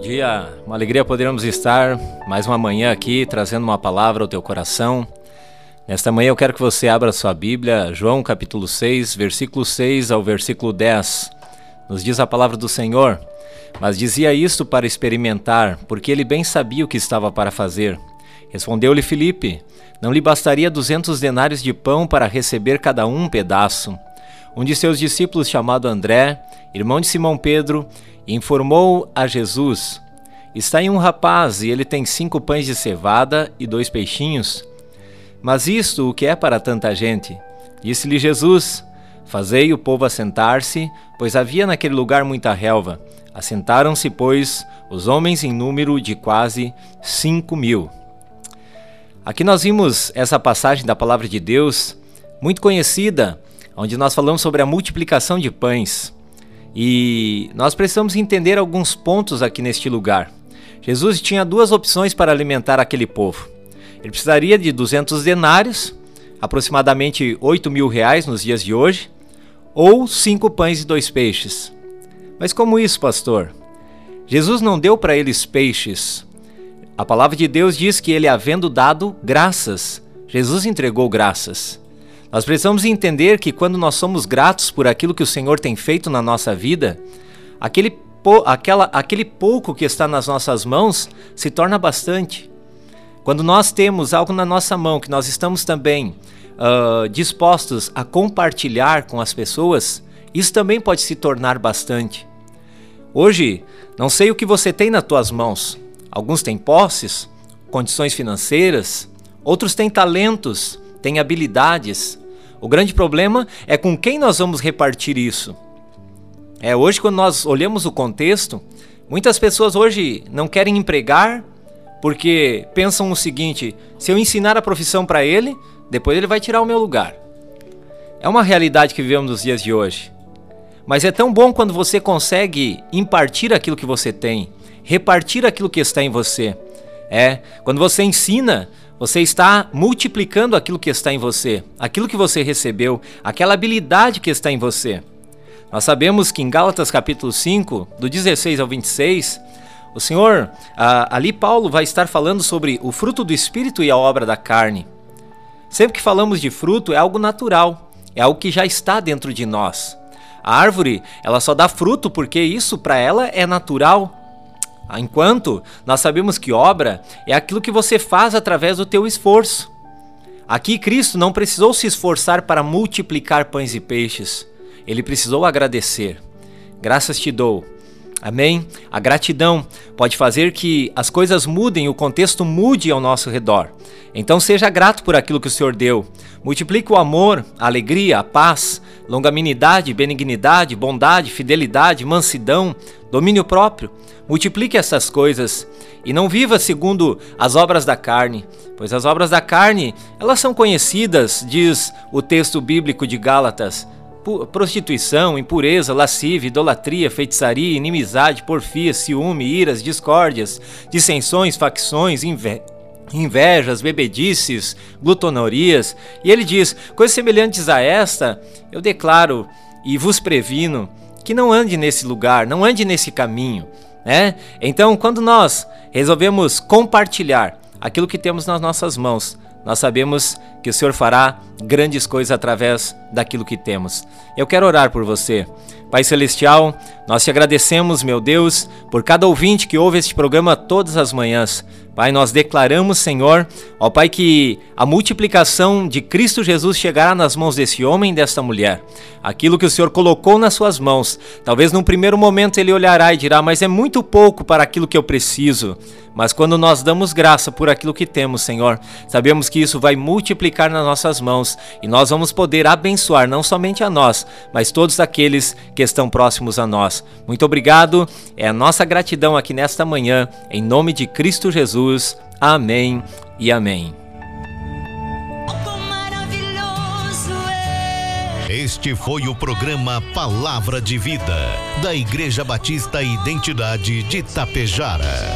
dia, uma alegria podermos estar mais uma manhã aqui trazendo uma palavra ao teu coração. Nesta manhã eu quero que você abra sua Bíblia, João capítulo 6, versículo 6 ao versículo 10. Nos diz a palavra do Senhor: Mas dizia isto para experimentar, porque ele bem sabia o que estava para fazer. Respondeu-lhe Filipe: Não lhe bastaria duzentos denários de pão para receber cada um um pedaço? Um de seus discípulos, chamado André, irmão de Simão Pedro, informou a Jesus: Está aí um rapaz e ele tem cinco pães de cevada e dois peixinhos. Mas isto o que é para tanta gente? Disse-lhe Jesus: Fazei o povo assentar-se, pois havia naquele lugar muita relva. Assentaram-se, pois, os homens em número de quase cinco mil. Aqui nós vimos essa passagem da palavra de Deus, muito conhecida, onde nós falamos sobre a multiplicação de pães. E nós precisamos entender alguns pontos aqui neste lugar. Jesus tinha duas opções para alimentar aquele povo. Ele precisaria de 200 denários, aproximadamente 8 mil reais nos dias de hoje, ou cinco pães e dois peixes. Mas como isso, pastor? Jesus não deu para eles peixes. A palavra de Deus diz que ele, havendo dado graças, Jesus entregou graças. Nós precisamos entender que quando nós somos gratos por aquilo que o Senhor tem feito na nossa vida, aquele, aquela, aquele pouco que está nas nossas mãos se torna bastante. Quando nós temos algo na nossa mão que nós estamos também uh, dispostos a compartilhar com as pessoas, isso também pode se tornar bastante. Hoje, não sei o que você tem nas tuas mãos. Alguns têm posses, condições financeiras, outros têm talentos, têm habilidades, o grande problema é com quem nós vamos repartir isso. É, hoje, quando nós olhamos o contexto, muitas pessoas hoje não querem empregar porque pensam o seguinte: se eu ensinar a profissão para ele, depois ele vai tirar o meu lugar. É uma realidade que vivemos nos dias de hoje. Mas é tão bom quando você consegue impartir aquilo que você tem, repartir aquilo que está em você. É, quando você ensina, você está multiplicando aquilo que está em você, aquilo que você recebeu, aquela habilidade que está em você. Nós sabemos que em Gálatas capítulo 5, do 16 ao 26, o Senhor, ali Paulo vai estar falando sobre o fruto do Espírito e a obra da carne. Sempre que falamos de fruto, é algo natural, é algo que já está dentro de nós. A árvore, ela só dá fruto porque isso para ela é natural, Enquanto nós sabemos que obra é aquilo que você faz através do teu esforço. Aqui Cristo não precisou se esforçar para multiplicar pães e peixes. Ele precisou agradecer. Graças te dou. Amém? A gratidão pode fazer que as coisas mudem, o contexto mude ao nosso redor. Então seja grato por aquilo que o Senhor deu. Multiplique o amor, a alegria, a paz, longanimidade, benignidade, bondade, fidelidade, mansidão, domínio próprio. Multiplique essas coisas e não viva segundo as obras da carne, pois as obras da carne, elas são conhecidas, diz o texto bíblico de Gálatas, prostituição, impureza, lascívia, idolatria, feitiçaria, inimizade, porfia, ciúme, iras, discórdias, dissensões, facções, invejas, bebedices, glutonorias. E ele diz: coisas semelhantes a esta, eu declaro e vos previno que não ande nesse lugar, não ande nesse caminho. Né? Então, quando nós resolvemos compartilhar aquilo que temos nas nossas mãos, nós sabemos que o Senhor fará grandes coisas através daquilo que temos. Eu quero orar por você. Pai Celestial, nós te agradecemos, meu Deus, por cada ouvinte que ouve este programa todas as manhãs. Pai, nós declaramos, Senhor, ó Pai, que a multiplicação de Cristo Jesus chegará nas mãos desse homem e desta mulher. Aquilo que o Senhor colocou nas suas mãos, talvez num primeiro momento ele olhará e dirá, mas é muito pouco para aquilo que eu preciso. Mas quando nós damos graça por aquilo que temos, Senhor, sabemos que isso vai multiplicar nas nossas mãos e nós vamos poder abençoar não somente a nós, mas todos aqueles que estão próximos a nós. Muito obrigado, é a nossa gratidão aqui nesta manhã, em nome de Cristo Jesus. Amém e amém. Este foi o programa Palavra de Vida, da Igreja Batista Identidade de Tapejara.